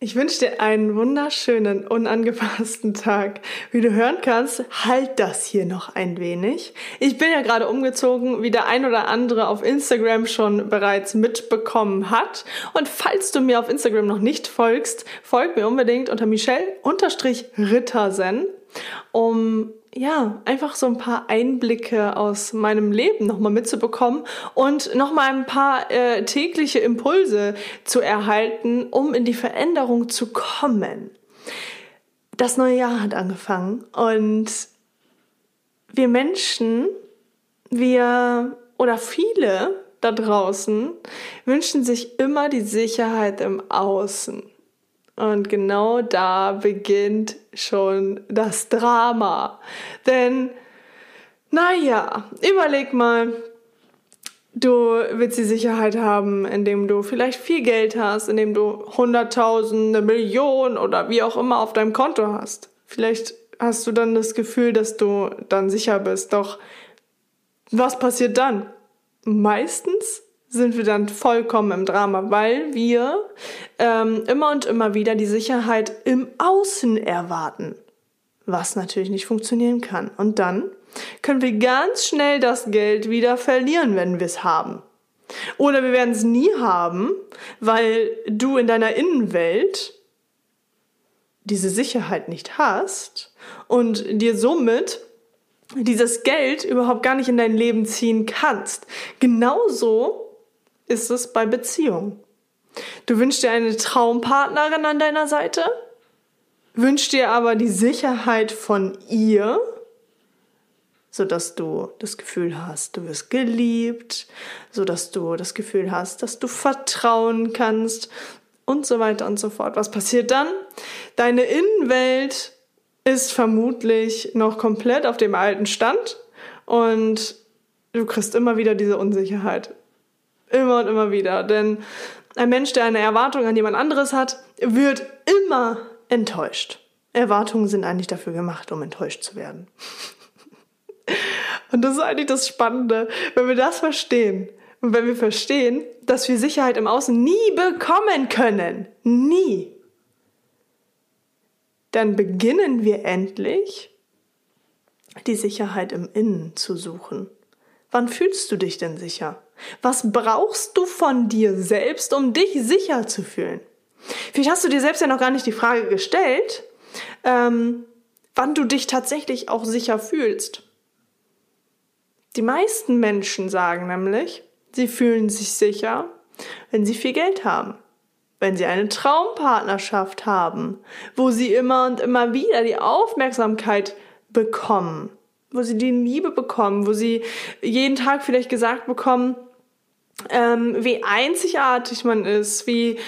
Ich wünsche dir einen wunderschönen, unangepassten Tag. Wie du hören kannst, halt das hier noch ein wenig. Ich bin ja gerade umgezogen, wie der ein oder andere auf Instagram schon bereits mitbekommen hat. Und falls du mir auf Instagram noch nicht folgst, folg mir unbedingt unter Michelle-Rittersen, um ja, einfach so ein paar Einblicke aus meinem Leben nochmal mitzubekommen und nochmal ein paar äh, tägliche Impulse zu erhalten, um in die Veränderung zu kommen. Das neue Jahr hat angefangen und wir Menschen, wir oder viele da draußen wünschen sich immer die Sicherheit im Außen. Und genau da beginnt schon das Drama. Denn, naja, überleg mal, du willst die Sicherheit haben, indem du vielleicht viel Geld hast, indem du hunderttausende, Millionen oder wie auch immer auf deinem Konto hast. Vielleicht hast du dann das Gefühl, dass du dann sicher bist. Doch was passiert dann? Meistens sind wir dann vollkommen im Drama, weil wir ähm, immer und immer wieder die Sicherheit im Außen erwarten, was natürlich nicht funktionieren kann. Und dann können wir ganz schnell das Geld wieder verlieren, wenn wir es haben. Oder wir werden es nie haben, weil du in deiner Innenwelt diese Sicherheit nicht hast und dir somit dieses Geld überhaupt gar nicht in dein Leben ziehen kannst. Genauso ist es bei Beziehungen. Du wünschst dir eine Traumpartnerin an deiner Seite, wünschst dir aber die Sicherheit von ihr, sodass du das Gefühl hast, du wirst geliebt, sodass du das Gefühl hast, dass du vertrauen kannst und so weiter und so fort. Was passiert dann? Deine Innenwelt ist vermutlich noch komplett auf dem alten Stand und du kriegst immer wieder diese Unsicherheit. Immer und immer wieder. Denn ein Mensch, der eine Erwartung an jemand anderes hat, wird immer enttäuscht. Erwartungen sind eigentlich dafür gemacht, um enttäuscht zu werden. und das ist eigentlich das Spannende, wenn wir das verstehen. Und wenn wir verstehen, dass wir Sicherheit im Außen nie bekommen können, nie, dann beginnen wir endlich, die Sicherheit im Innen zu suchen. Wann fühlst du dich denn sicher? Was brauchst du von dir selbst, um dich sicher zu fühlen? Vielleicht hast du dir selbst ja noch gar nicht die Frage gestellt, ähm, wann du dich tatsächlich auch sicher fühlst. Die meisten Menschen sagen nämlich, sie fühlen sich sicher, wenn sie viel Geld haben, wenn sie eine Traumpartnerschaft haben, wo sie immer und immer wieder die Aufmerksamkeit bekommen, wo sie die Liebe bekommen, wo sie jeden Tag vielleicht gesagt bekommen, ähm, wie einzigartig man ist, wie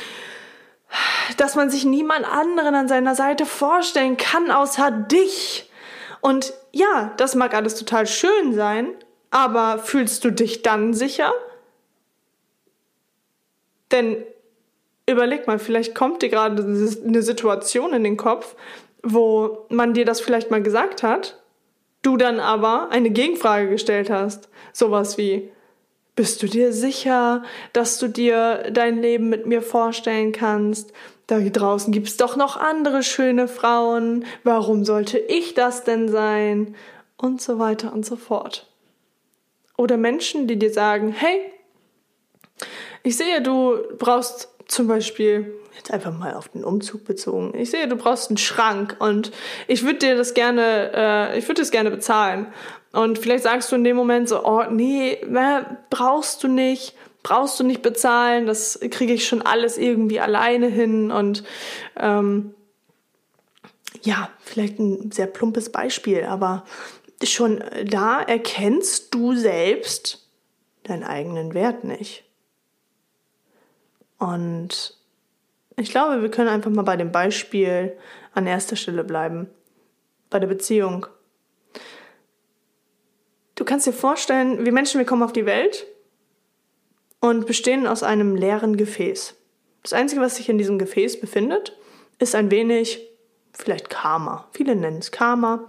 dass man sich niemand anderen an seiner Seite vorstellen kann außer dich. Und ja, das mag alles total schön sein, aber fühlst du dich dann sicher? Denn überleg mal, vielleicht kommt dir gerade eine Situation in den Kopf, wo man dir das vielleicht mal gesagt hat, du dann aber eine Gegenfrage gestellt hast. Sowas wie, bist du dir sicher, dass du dir dein Leben mit mir vorstellen kannst? Da draußen gibt's doch noch andere schöne Frauen. Warum sollte ich das denn sein? Und so weiter und so fort. Oder Menschen, die dir sagen, hey, ich sehe, du brauchst zum Beispiel, jetzt einfach mal auf den Umzug bezogen, ich sehe, du brauchst einen Schrank und ich würde dir das gerne, äh, ich würde das gerne bezahlen. Und vielleicht sagst du in dem Moment so, oh nee, brauchst du nicht, brauchst du nicht bezahlen, das kriege ich schon alles irgendwie alleine hin. Und ähm, ja, vielleicht ein sehr plumpes Beispiel, aber schon da erkennst du selbst deinen eigenen Wert nicht. Und ich glaube, wir können einfach mal bei dem Beispiel an erster Stelle bleiben. Bei der Beziehung. Du kannst dir vorstellen, wir Menschen, wir kommen auf die Welt und bestehen aus einem leeren Gefäß. Das Einzige, was sich in diesem Gefäß befindet, ist ein wenig, vielleicht Karma. Viele nennen es Karma.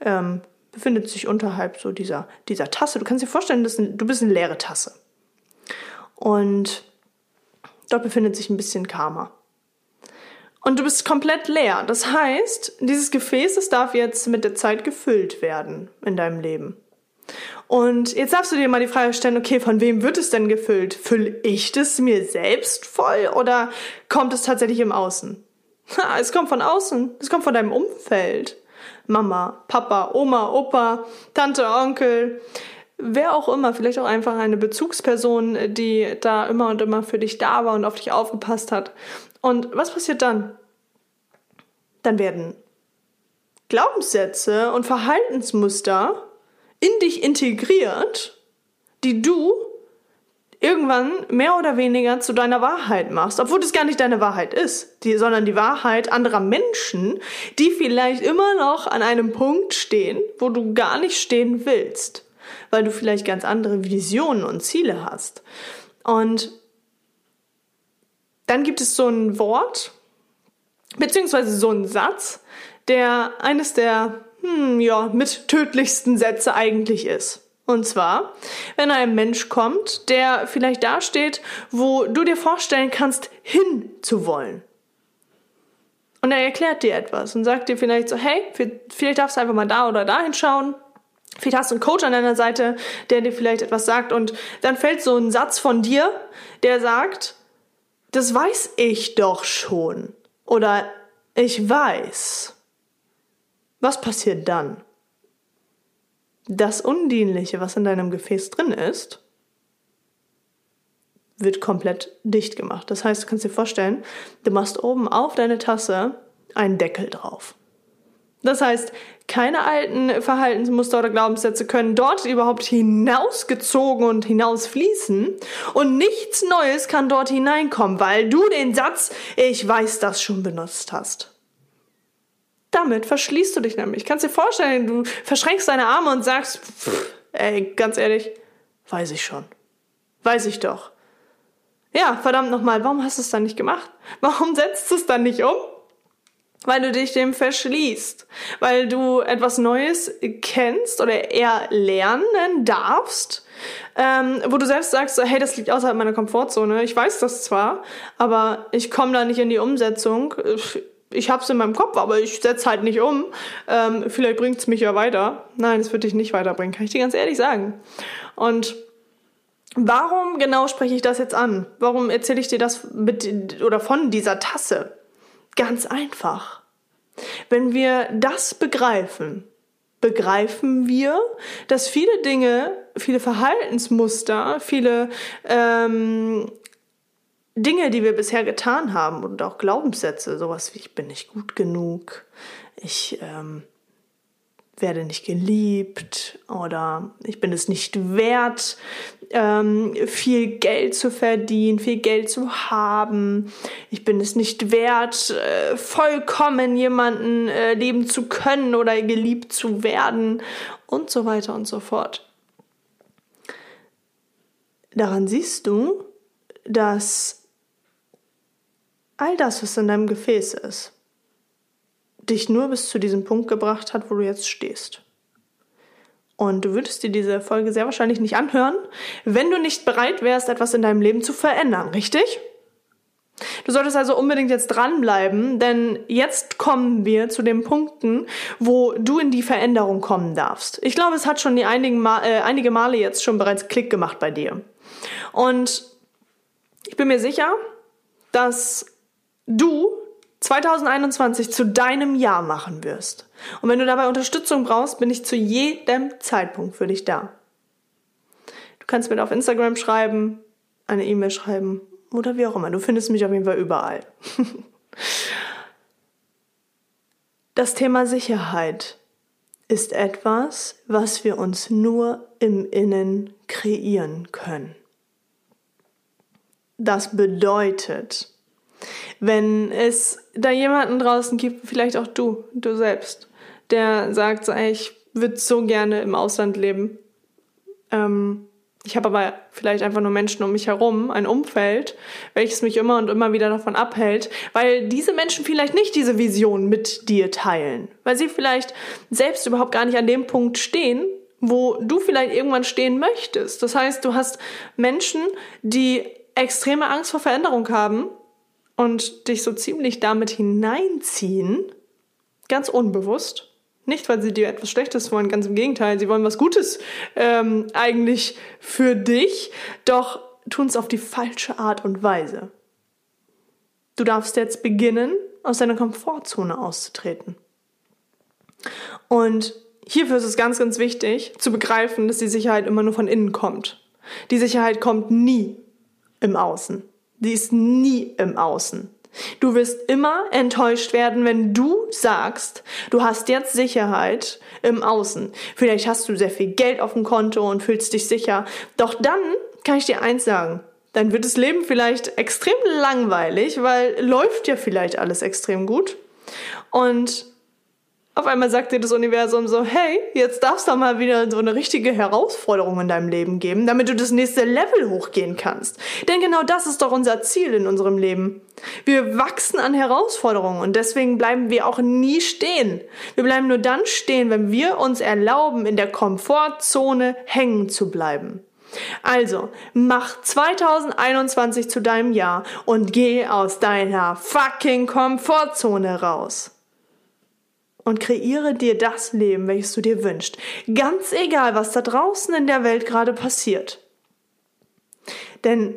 Ähm, befindet sich unterhalb so dieser, dieser Tasse. Du kannst dir vorstellen, du bist eine leere Tasse. Und dort befindet sich ein bisschen Karma. Und du bist komplett leer. Das heißt, dieses Gefäß, das darf jetzt mit der Zeit gefüllt werden in deinem Leben. Und jetzt darfst du dir mal die Frage stellen, okay, von wem wird es denn gefüllt? Fülle ich das mir selbst voll oder kommt es tatsächlich im Außen? Ha, es kommt von außen, es kommt von deinem Umfeld. Mama, Papa, Oma, Opa, Tante, Onkel, wer auch immer, vielleicht auch einfach eine Bezugsperson, die da immer und immer für dich da war und auf dich aufgepasst hat. Und was passiert dann? Dann werden Glaubenssätze und Verhaltensmuster in dich integriert, die du irgendwann mehr oder weniger zu deiner Wahrheit machst, obwohl das gar nicht deine Wahrheit ist, die, sondern die Wahrheit anderer Menschen, die vielleicht immer noch an einem Punkt stehen, wo du gar nicht stehen willst, weil du vielleicht ganz andere Visionen und Ziele hast. Und dann gibt es so ein Wort, beziehungsweise so ein Satz, der eines der hm, ja, mit tödlichsten Sätze eigentlich ist. Und zwar, wenn ein Mensch kommt, der vielleicht dasteht, wo du dir vorstellen kannst, hinzuwollen. Und er erklärt dir etwas und sagt dir vielleicht so, hey, vielleicht darfst du einfach mal da oder da hinschauen. Vielleicht hast du einen Coach an deiner Seite, der dir vielleicht etwas sagt und dann fällt so ein Satz von dir, der sagt, das weiß ich doch schon. Oder ich weiß. Was passiert dann? Das Undienliche, was in deinem Gefäß drin ist, wird komplett dicht gemacht. Das heißt, du kannst dir vorstellen, du machst oben auf deine Tasse einen Deckel drauf. Das heißt, keine alten Verhaltensmuster oder Glaubenssätze können dort überhaupt hinausgezogen und hinausfließen und nichts Neues kann dort hineinkommen, weil du den Satz Ich weiß das schon benutzt hast. Damit verschließt du dich nämlich. Kannst dir vorstellen, du verschränkst deine Arme und sagst, pff, ey, ganz ehrlich, weiß ich schon. Weiß ich doch. Ja, verdammt nochmal, warum hast du es dann nicht gemacht? Warum setzt du es dann nicht um? Weil du dich dem verschließt, weil du etwas Neues kennst oder eher lernen darfst, ähm, wo du selbst sagst, hey, das liegt außerhalb meiner Komfortzone. Ich weiß das zwar, aber ich komme da nicht in die Umsetzung ich habe es in meinem Kopf, aber ich setze halt nicht um. Ähm, vielleicht bringt es mich ja weiter. Nein, es wird dich nicht weiterbringen, kann ich dir ganz ehrlich sagen. Und warum genau spreche ich das jetzt an? Warum erzähle ich dir das mit oder von dieser Tasse? Ganz einfach. Wenn wir das begreifen, begreifen wir, dass viele Dinge, viele Verhaltensmuster, viele ähm, Dinge, die wir bisher getan haben und auch Glaubenssätze, sowas wie ich bin nicht gut genug, ich ähm, werde nicht geliebt oder ich bin es nicht wert, ähm, viel Geld zu verdienen, viel Geld zu haben, ich bin es nicht wert, äh, vollkommen jemanden äh, leben zu können oder geliebt zu werden und so weiter und so fort. Daran siehst du, dass all das, was in deinem Gefäß ist, dich nur bis zu diesem Punkt gebracht hat, wo du jetzt stehst. Und du würdest dir diese Folge sehr wahrscheinlich nicht anhören, wenn du nicht bereit wärst, etwas in deinem Leben zu verändern, richtig? Du solltest also unbedingt jetzt dranbleiben, denn jetzt kommen wir zu den Punkten, wo du in die Veränderung kommen darfst. Ich glaube, es hat schon die einigen Mal, äh, einige Male jetzt schon bereits Klick gemacht bei dir. Und ich bin mir sicher, dass du 2021 zu deinem Jahr machen wirst. Und wenn du dabei Unterstützung brauchst, bin ich zu jedem Zeitpunkt für dich da. Du kannst mir auf Instagram schreiben, eine E-Mail schreiben oder wie auch immer. Du findest mich auf jeden Fall überall. Das Thema Sicherheit ist etwas, was wir uns nur im Innen kreieren können. Das bedeutet, wenn es da jemanden draußen gibt, vielleicht auch du, du selbst, der sagt, ey, ich würde so gerne im Ausland leben, ähm, Ich habe aber vielleicht einfach nur Menschen um mich herum, ein Umfeld, welches mich immer und immer wieder davon abhält, weil diese Menschen vielleicht nicht diese Vision mit dir teilen, weil sie vielleicht selbst überhaupt gar nicht an dem Punkt stehen, wo du vielleicht irgendwann stehen möchtest. Das heißt, du hast Menschen, die extreme Angst vor Veränderung haben und dich so ziemlich damit hineinziehen, ganz unbewusst nicht, weil sie dir etwas Schlechtes wollen, ganz im Gegenteil, sie wollen was Gutes ähm, eigentlich für dich, doch tun es auf die falsche Art und Weise. Du darfst jetzt beginnen, aus deiner Komfortzone auszutreten. Und hierfür ist es ganz, ganz wichtig zu begreifen, dass die Sicherheit immer nur von innen kommt. Die Sicherheit kommt nie im Außen. Die ist nie im Außen. Du wirst immer enttäuscht werden, wenn du sagst, du hast jetzt Sicherheit im Außen. Vielleicht hast du sehr viel Geld auf dem Konto und fühlst dich sicher. Doch dann kann ich dir eins sagen. Dann wird das Leben vielleicht extrem langweilig, weil läuft ja vielleicht alles extrem gut. Und auf einmal sagt dir das Universum so, hey, jetzt darfst du mal wieder so eine richtige Herausforderung in deinem Leben geben, damit du das nächste Level hochgehen kannst. Denn genau das ist doch unser Ziel in unserem Leben. Wir wachsen an Herausforderungen und deswegen bleiben wir auch nie stehen. Wir bleiben nur dann stehen, wenn wir uns erlauben, in der Komfortzone hängen zu bleiben. Also, mach 2021 zu deinem Jahr und geh aus deiner fucking Komfortzone raus und kreiere dir das Leben, welches du dir wünschst. Ganz egal, was da draußen in der Welt gerade passiert. Denn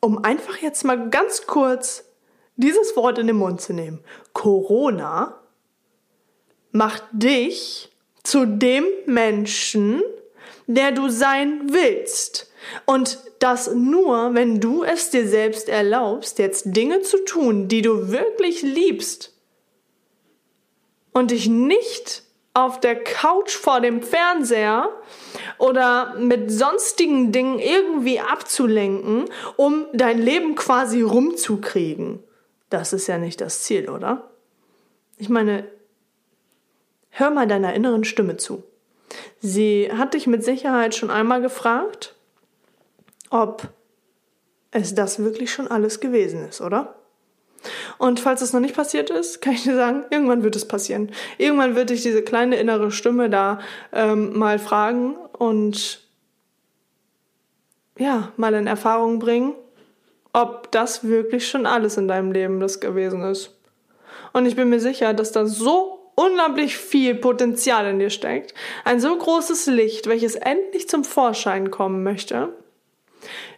um einfach jetzt mal ganz kurz dieses Wort in den Mund zu nehmen, Corona macht dich zu dem Menschen, der du sein willst. Und das nur, wenn du es dir selbst erlaubst, jetzt Dinge zu tun, die du wirklich liebst und dich nicht auf der Couch vor dem Fernseher oder mit sonstigen Dingen irgendwie abzulenken, um dein Leben quasi rumzukriegen. Das ist ja nicht das Ziel, oder? Ich meine, hör mal deiner inneren Stimme zu. Sie hat dich mit Sicherheit schon einmal gefragt, ob es das wirklich schon alles gewesen ist, oder? Und falls es noch nicht passiert ist, kann ich dir sagen, irgendwann wird es passieren. Irgendwann wird dich diese kleine innere Stimme da ähm, mal fragen und ja, mal in Erfahrung bringen, ob das wirklich schon alles in deinem Leben das gewesen ist. Und ich bin mir sicher, dass da so unglaublich viel Potenzial in dir steckt, ein so großes Licht, welches endlich zum Vorschein kommen möchte,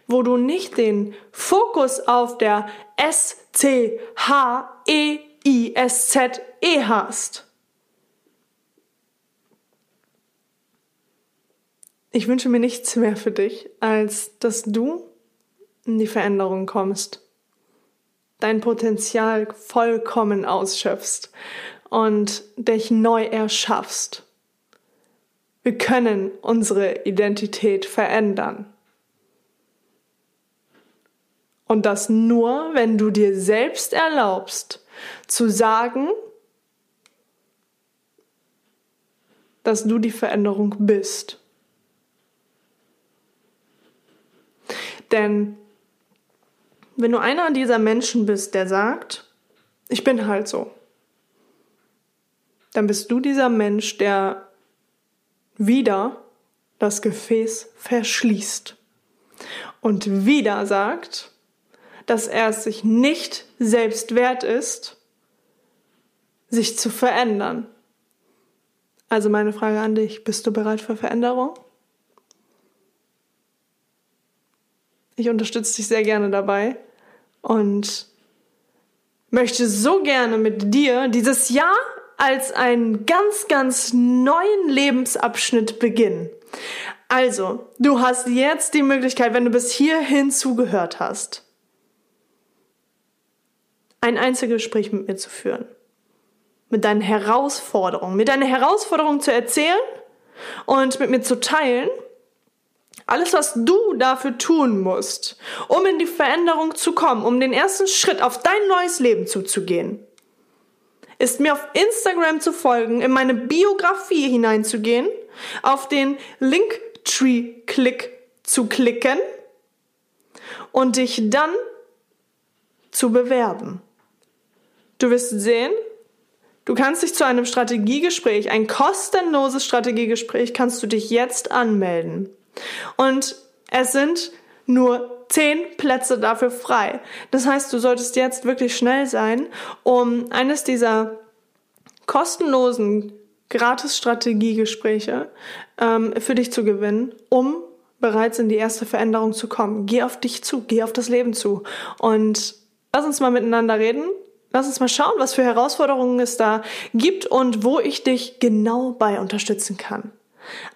wo du nicht den Fokus auf der S-C-H-E-I-S-Z-E hast. Ich wünsche mir nichts mehr für dich, als dass du in die Veränderung kommst, dein Potenzial vollkommen ausschöpfst und dich neu erschaffst. Wir können unsere Identität verändern. Und das nur, wenn du dir selbst erlaubst, zu sagen, dass du die Veränderung bist. Denn wenn du einer dieser Menschen bist, der sagt, ich bin halt so, dann bist du dieser Mensch, der wieder das Gefäß verschließt und wieder sagt, dass er es sich nicht selbst wert ist, sich zu verändern. Also meine Frage an dich, bist du bereit für Veränderung? Ich unterstütze dich sehr gerne dabei und möchte so gerne mit dir dieses Jahr als einen ganz, ganz neuen Lebensabschnitt beginnen. Also, du hast jetzt die Möglichkeit, wenn du bis hierhin zugehört hast, ein Einzelgespräch mit mir zu führen. Mit deinen Herausforderungen, mit deinen Herausforderungen zu erzählen und mit mir zu teilen. Alles, was du dafür tun musst, um in die Veränderung zu kommen, um den ersten Schritt auf dein neues Leben zuzugehen, ist mir auf Instagram zu folgen, in meine Biografie hineinzugehen, auf den Link Linktree-Klick zu klicken und dich dann zu bewerben. Du wirst sehen, du kannst dich zu einem Strategiegespräch, ein kostenloses Strategiegespräch, kannst du dich jetzt anmelden. Und es sind nur zehn Plätze dafür frei. Das heißt, du solltest jetzt wirklich schnell sein, um eines dieser kostenlosen Gratis-Strategiegespräche ähm, für dich zu gewinnen, um bereits in die erste Veränderung zu kommen. Geh auf dich zu, geh auf das Leben zu und lass uns mal miteinander reden. Lass uns mal schauen, was für Herausforderungen es da gibt und wo ich dich genau bei unterstützen kann.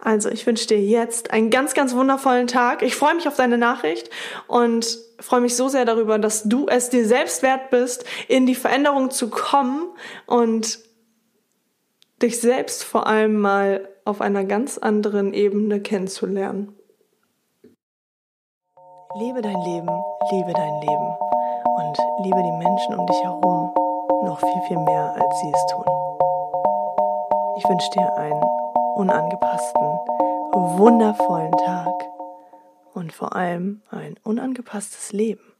Also, ich wünsche dir jetzt einen ganz, ganz wundervollen Tag. Ich freue mich auf deine Nachricht und freue mich so sehr darüber, dass du es dir selbst wert bist, in die Veränderung zu kommen und dich selbst vor allem mal auf einer ganz anderen Ebene kennenzulernen. Lebe dein Leben, liebe dein Leben und liebe die Menschen um dich herum noch viel, viel mehr, als sie es tun. Ich wünsche dir einen unangepassten, wundervollen Tag und vor allem ein unangepasstes Leben.